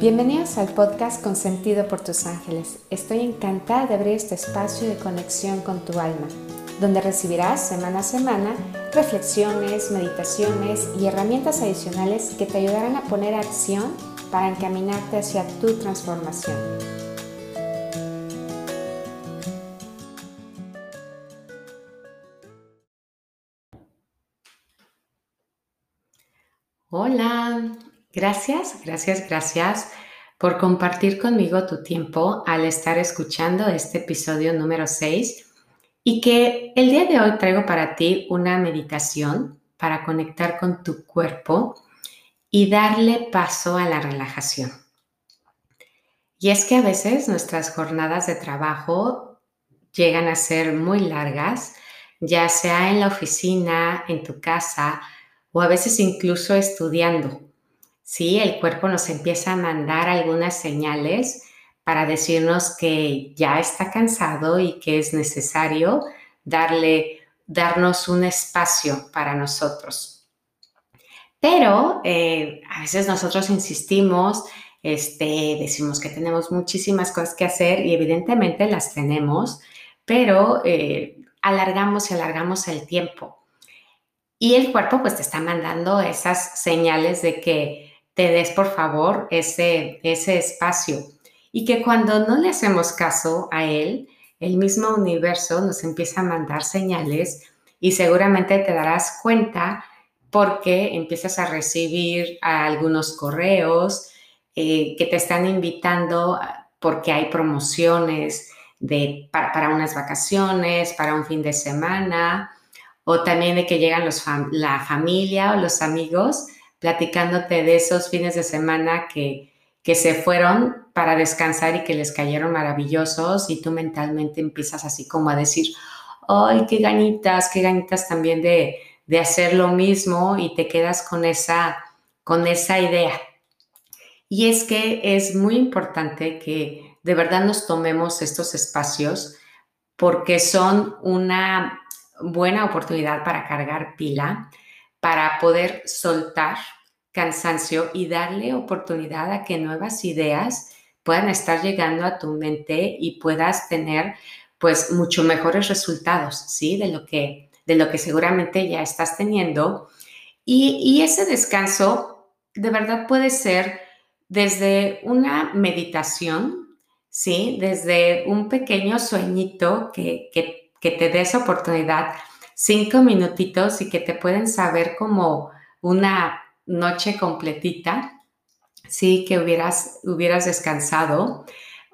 Bienvenidos al podcast Consentido por tus ángeles. Estoy encantada de abrir este espacio de conexión con tu alma, donde recibirás semana a semana reflexiones, meditaciones y herramientas adicionales que te ayudarán a poner acción para encaminarte hacia tu transformación. Hola, Gracias, gracias, gracias por compartir conmigo tu tiempo al estar escuchando este episodio número 6 y que el día de hoy traigo para ti una meditación para conectar con tu cuerpo y darle paso a la relajación. Y es que a veces nuestras jornadas de trabajo llegan a ser muy largas, ya sea en la oficina, en tu casa o a veces incluso estudiando. Sí, el cuerpo nos empieza a mandar algunas señales para decirnos que ya está cansado y que es necesario darle, darnos un espacio para nosotros. Pero eh, a veces nosotros insistimos, este, decimos que tenemos muchísimas cosas que hacer y evidentemente las tenemos, pero eh, alargamos y alargamos el tiempo. Y el cuerpo pues te está mandando esas señales de que te des por favor ese, ese espacio. Y que cuando no le hacemos caso a él, el mismo universo nos empieza a mandar señales y seguramente te darás cuenta porque empiezas a recibir algunos correos eh, que te están invitando porque hay promociones de, para, unas vacaciones, para un fin de semana, o también de que llegan los la familia o los amigos platicándote de esos fines de semana que, que se fueron para descansar y que les cayeron maravillosos y tú mentalmente empiezas así como a decir, ay, qué ganitas, qué ganitas también de, de hacer lo mismo y te quedas con esa, con esa idea. Y es que es muy importante que de verdad nos tomemos estos espacios porque son una buena oportunidad para cargar pila, para poder soltar cansancio y darle oportunidad a que nuevas ideas puedan estar llegando a tu mente y puedas tener pues mucho mejores resultados, ¿sí? De lo que, de lo que seguramente ya estás teniendo. Y, ese descanso de verdad puede ser desde una meditación, ¿sí? Desde un pequeño sueñito que, que, que te des oportunidad cinco minutitos y que te pueden saber como una noche completita, sí, que hubieras, hubieras descansado,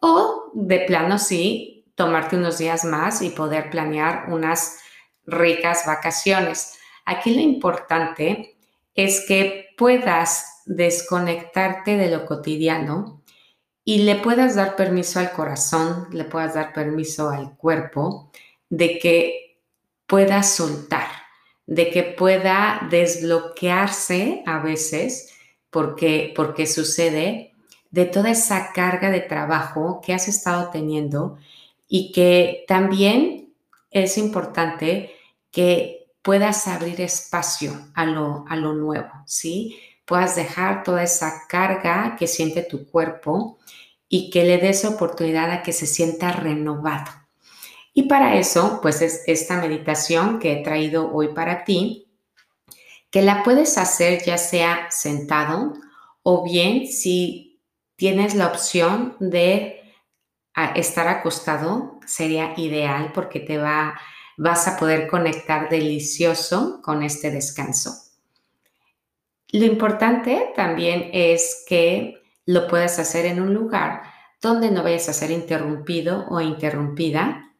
o de plano sí, tomarte unos días más y poder planear unas ricas vacaciones. Aquí lo importante es que puedas desconectarte de lo cotidiano y le puedas dar permiso al corazón, le puedas dar permiso al cuerpo de que pueda soltar, de que pueda desbloquearse a veces, porque, porque sucede, de toda esa carga de trabajo que has estado teniendo y que también es importante que puedas abrir espacio a lo, a lo nuevo, ¿sí? Puedas dejar toda esa carga que siente tu cuerpo y que le des oportunidad a que se sienta renovado. Y para eso, pues es esta meditación que he traído hoy para ti, que la puedes hacer ya sea sentado o bien si tienes la opción de estar acostado, sería ideal porque te va, vas a poder conectar delicioso con este descanso. Lo importante también es que lo puedas hacer en un lugar donde no vayas a ser interrumpido o interrumpida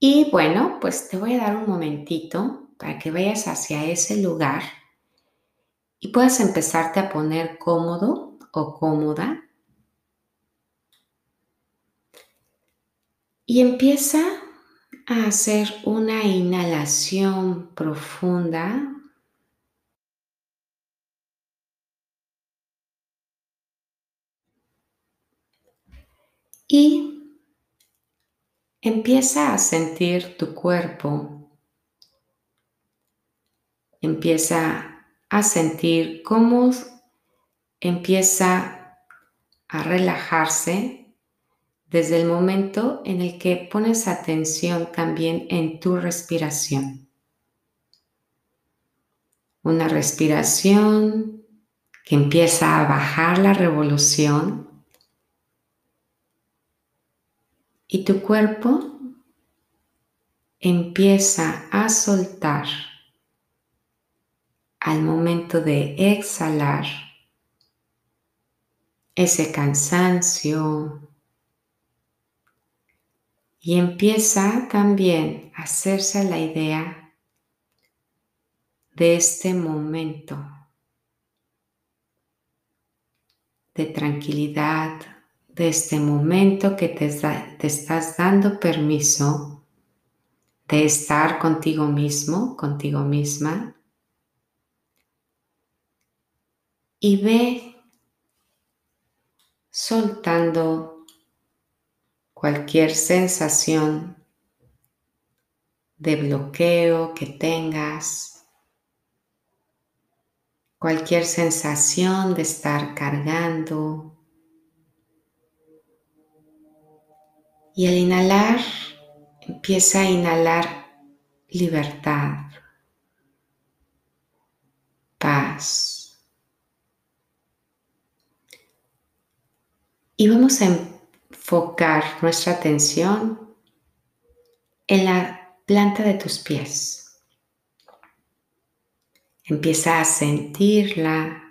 y bueno, pues te voy a dar un momentito para que vayas hacia ese lugar y puedas empezarte a poner cómodo o cómoda. Y empieza a hacer una inhalación profunda. Y Empieza a sentir tu cuerpo. Empieza a sentir cómo empieza a relajarse desde el momento en el que pones atención también en tu respiración. Una respiración que empieza a bajar la revolución y tu cuerpo empieza a soltar al momento de exhalar ese cansancio y empieza también a hacerse la idea de este momento de tranquilidad, de este momento que te, te estás dando permiso de estar contigo mismo, contigo misma. Y ve soltando cualquier sensación de bloqueo que tengas, cualquier sensación de estar cargando. Y al inhalar, empieza a inhalar libertad, paz. Y vamos a enfocar nuestra atención en la planta de tus pies. Empieza a sentirla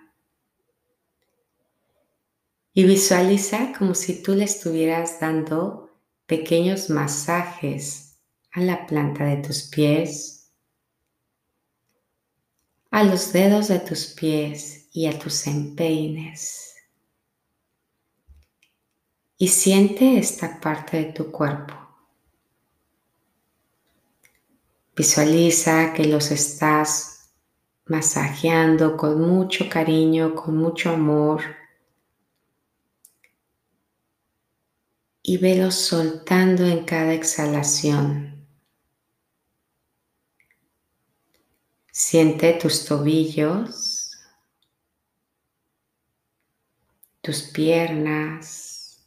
y visualiza como si tú le estuvieras dando pequeños masajes a la planta de tus pies, a los dedos de tus pies y a tus empeines y siente esta parte de tu cuerpo. Visualiza que los estás masajeando con mucho cariño, con mucho amor. Y velos soltando en cada exhalación. Siente tus tobillos, tus piernas,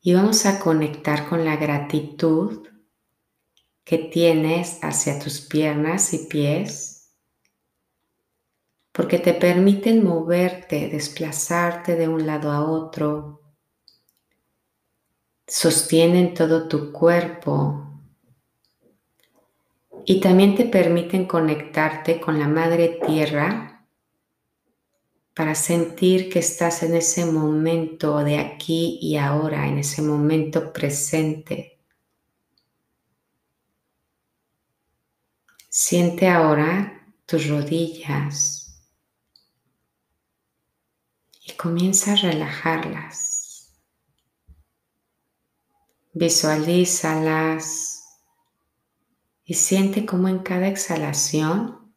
y vamos a conectar con la gratitud que tienes hacia tus piernas y pies, porque te permiten moverte, desplazarte de un lado a otro, sostienen todo tu cuerpo y también te permiten conectarte con la madre tierra para sentir que estás en ese momento de aquí y ahora, en ese momento presente. Siente ahora tus rodillas y comienza a relajarlas. Visualízalas y siente cómo en cada exhalación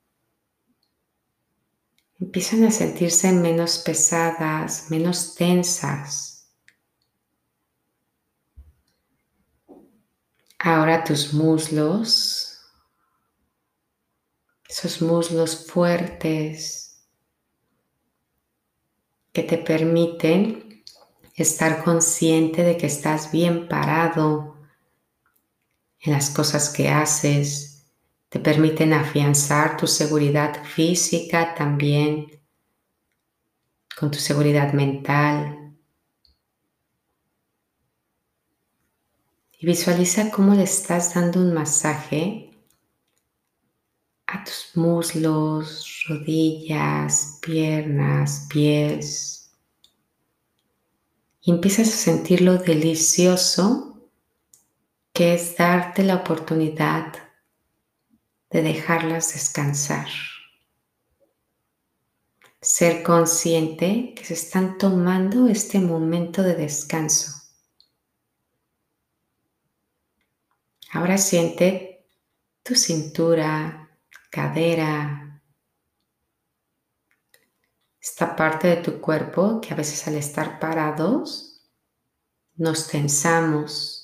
empiezan a sentirse menos pesadas, menos tensas. Ahora tus muslos, esos muslos fuertes que te permiten estar consciente de que estás bien parado en las cosas que haces, te permiten afianzar tu seguridad física también con tu seguridad mental. Y visualiza cómo le estás dando un masaje a tus muslos, rodillas, piernas, pies. Y empiezas a sentir lo delicioso que es darte la oportunidad de dejarlas descansar. Ser consciente que se están tomando este momento de descanso. Ahora siente tu cintura, cadera, esta parte de tu cuerpo que a veces al estar parados nos tensamos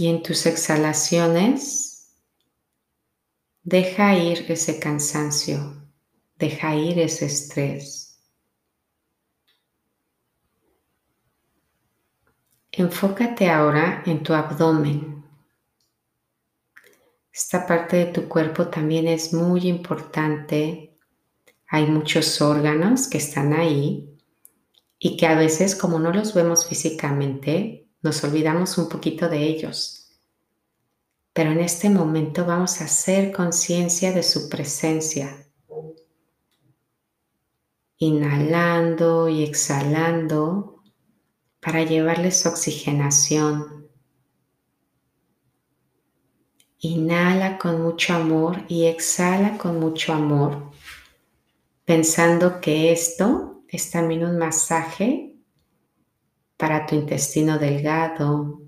Y en tus exhalaciones, deja ir ese cansancio, deja ir ese estrés. Enfócate ahora en tu abdomen. Esta parte de tu cuerpo también es muy importante. Hay muchos órganos que están ahí y que a veces como no los vemos físicamente, nos olvidamos un poquito de ellos. Pero en este momento vamos a hacer conciencia de su presencia. Inhalando y exhalando para llevarles oxigenación. Inhala con mucho amor y exhala con mucho amor, pensando que esto es también un masaje para tu intestino delgado,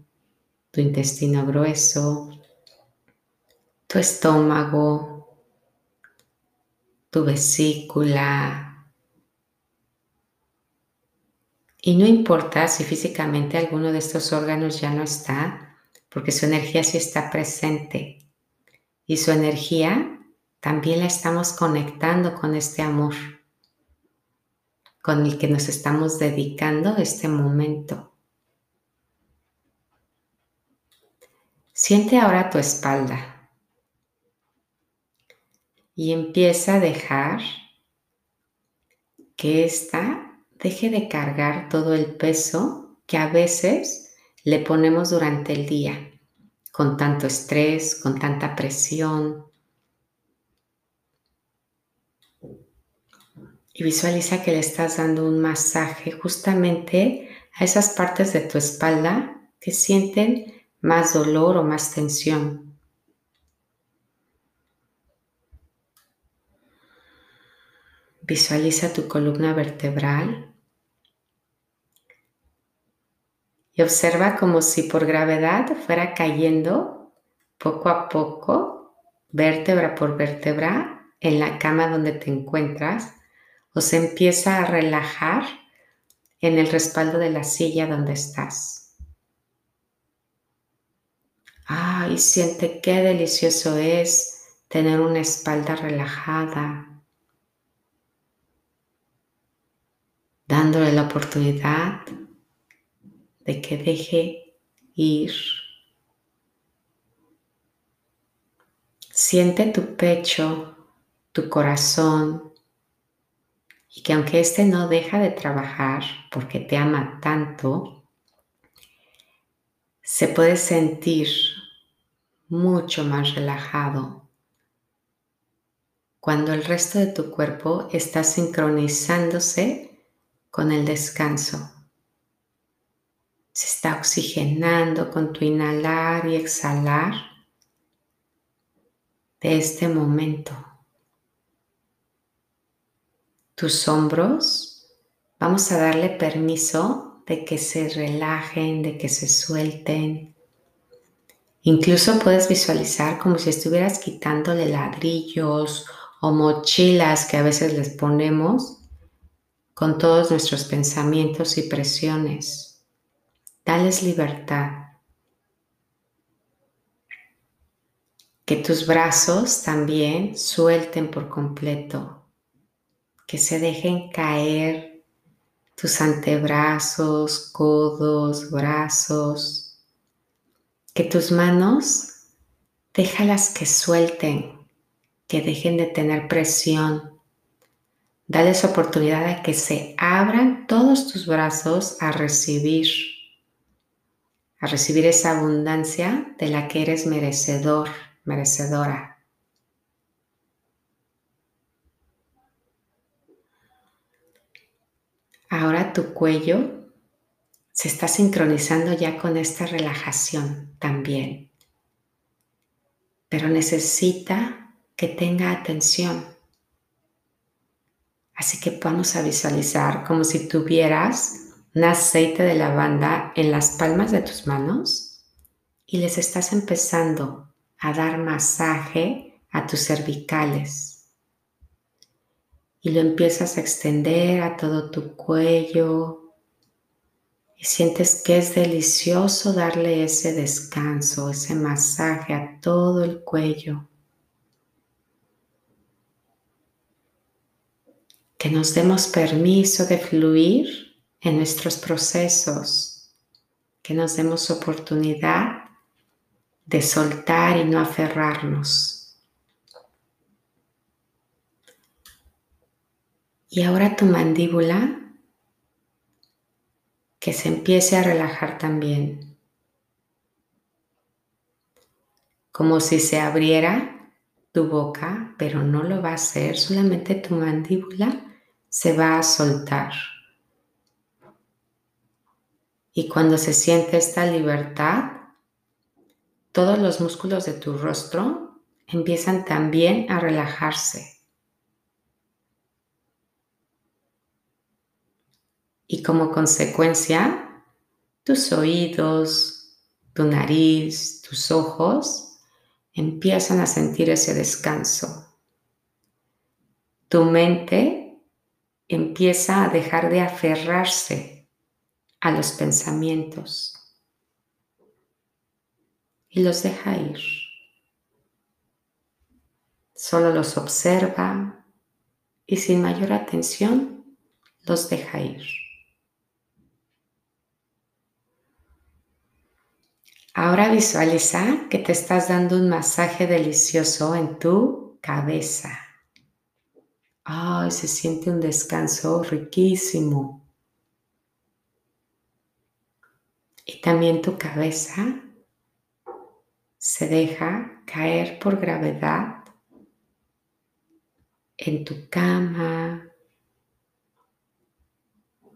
tu intestino grueso, tu estómago, tu vesícula. Y no importa si físicamente alguno de estos órganos ya no está, porque su energía sí está presente. Y su energía también la estamos conectando con este amor con el que nos estamos dedicando este momento. Siente ahora tu espalda y empieza a dejar que ésta deje de cargar todo el peso que a veces le ponemos durante el día, con tanto estrés, con tanta presión, y visualiza que le estás dando un masaje justamente a esas partes de tu espalda que sienten más dolor o más tensión. Visualiza tu columna vertebral observa como si por gravedad fuera cayendo poco a poco, vértebra por vértebra, en la cama donde te encuentras o se empieza a relajar en el respaldo de la silla donde estás. Ay, siente qué delicioso es tener una espalda relajada, dándole la oportunidad de que deje ir. Siente tu pecho, tu corazón, y que aunque éste no deja de trabajar porque te ama tanto, se puede sentir mucho más relajado cuando el resto de tu cuerpo está sincronizándose con el descanso. Se está oxigenando con tu inhalar y exhalar de este momento tus hombros, vamos a darle permiso de que se relajen, de que se suelten. Incluso puedes visualizar como si estuvieras quitándole ladrillos o mochilas que a veces les ponemos con todos nuestros pensamientos y presiones. Dales libertad. Que tus brazos también suelten por completo que se dejen caer tus antebrazos, codos, brazos, que tus manos déjalas que suelten, que dejen de tener presión. Dales oportunidad de que se abran todos tus brazos a recibir, a recibir esa abundancia de la que eres merecedor, merecedora. Ahora tu cuello se está sincronizando ya con esta relajación también, pero necesita que tenga atención. Así que vamos a visualizar como si tuvieras un aceite de lavanda en las palmas de tus manos y les estás empezando a dar masaje a tus cervicales. Y lo empiezas a extender a todo tu cuello. Y sientes que es delicioso darle ese descanso, ese masaje a todo el cuello. Que nos demos permiso de fluir en nuestros procesos, que nos demos oportunidad de soltar y no aferrarnos. Y ahora tu mandíbula que se empiece a relajar también, como si se abriera tu boca, pero no lo va a hacer, solamente tu mandíbula se va a soltar. Y cuando se siente esta libertad, todos los músculos de tu rostro empiezan también a relajarse. Y como consecuencia, tus oídos, tu nariz, tus ojos empiezan a sentir ese descanso. Tu mente empieza a dejar de aferrarse a los pensamientos y los deja ir. Solo los observa y sin mayor atención los deja ir. Ahora visualiza que te estás dando un masaje delicioso en tu cabeza. Ay, se siente un descanso riquísimo. Y también tu cabeza se deja caer por gravedad en tu cama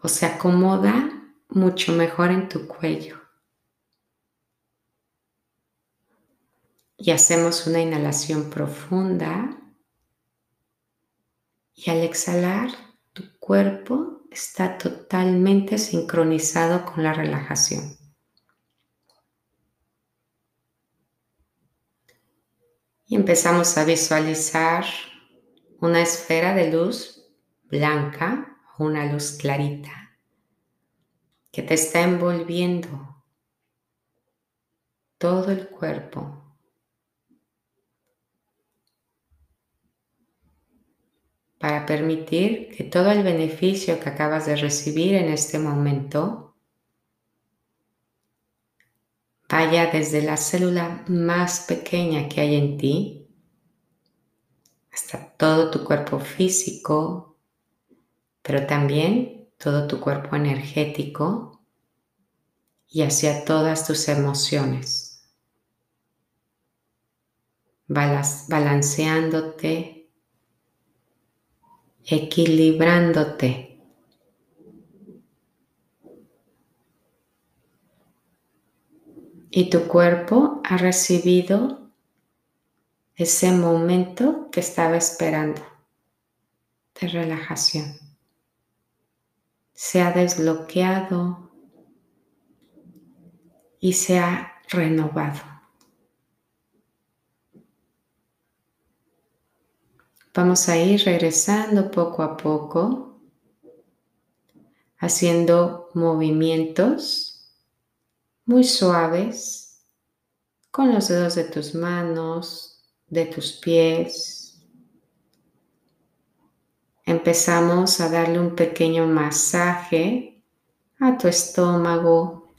o se acomoda mucho mejor en tu cuello. Y hacemos una inhalación profunda y al exhalar, tu cuerpo está totalmente sincronizado con la relajación. Y empezamos a visualizar una esfera de luz blanca una luz clarita que te está envolviendo todo el cuerpo. Para permitir que todo el beneficio que acabas de recibir en este momento vaya desde la célula más pequeña que hay en ti hasta todo tu cuerpo físico, pero también todo tu cuerpo energético y hacia todas tus emociones, balanceándote equilibrándote. Y tu cuerpo ha recibido ese momento que estaba esperando de relajación. Se ha desbloqueado y se ha renovado. Vamos a ir regresando poco a poco, haciendo movimientos muy suaves con los dedos de tus manos, de tus pies. Empezamos a darle un pequeño masaje a tu estómago.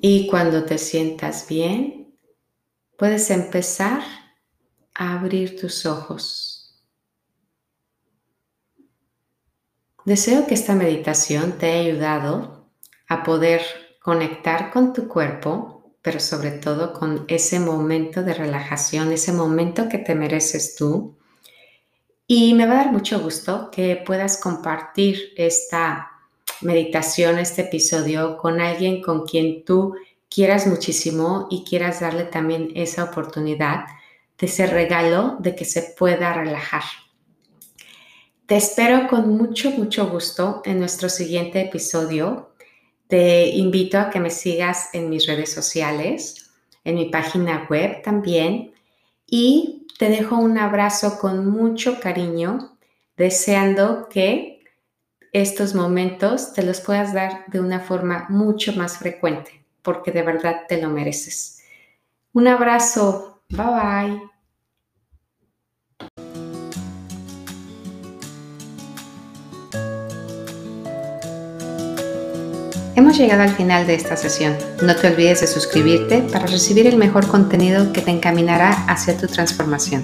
Y cuando te sientas bien, puedes empezar a abrir tus ojos. Deseo que esta meditación te haya ayudado a poder conectar con tu cuerpo, pero sobre todo con ese momento de relajación, ese momento que te mereces tú. Y me va a dar mucho gusto que puedas compartir esta meditación, este episodio con alguien con quien tú quieras muchísimo y quieras darle también esa oportunidad de ese regalo de que se pueda relajar. Te espero con mucho, mucho gusto en nuestro siguiente episodio. Te invito a que me sigas en mis redes sociales, en mi página web también y te dejo un abrazo con mucho cariño, deseando que estos momentos te los puedas dar de una forma mucho más frecuente porque de verdad te lo mereces. Un abrazo. Bye bye. Hemos llegado al final de esta sesión. No te olvides de suscribirte para recibir el mejor contenido que te encaminará hacia tu transformación.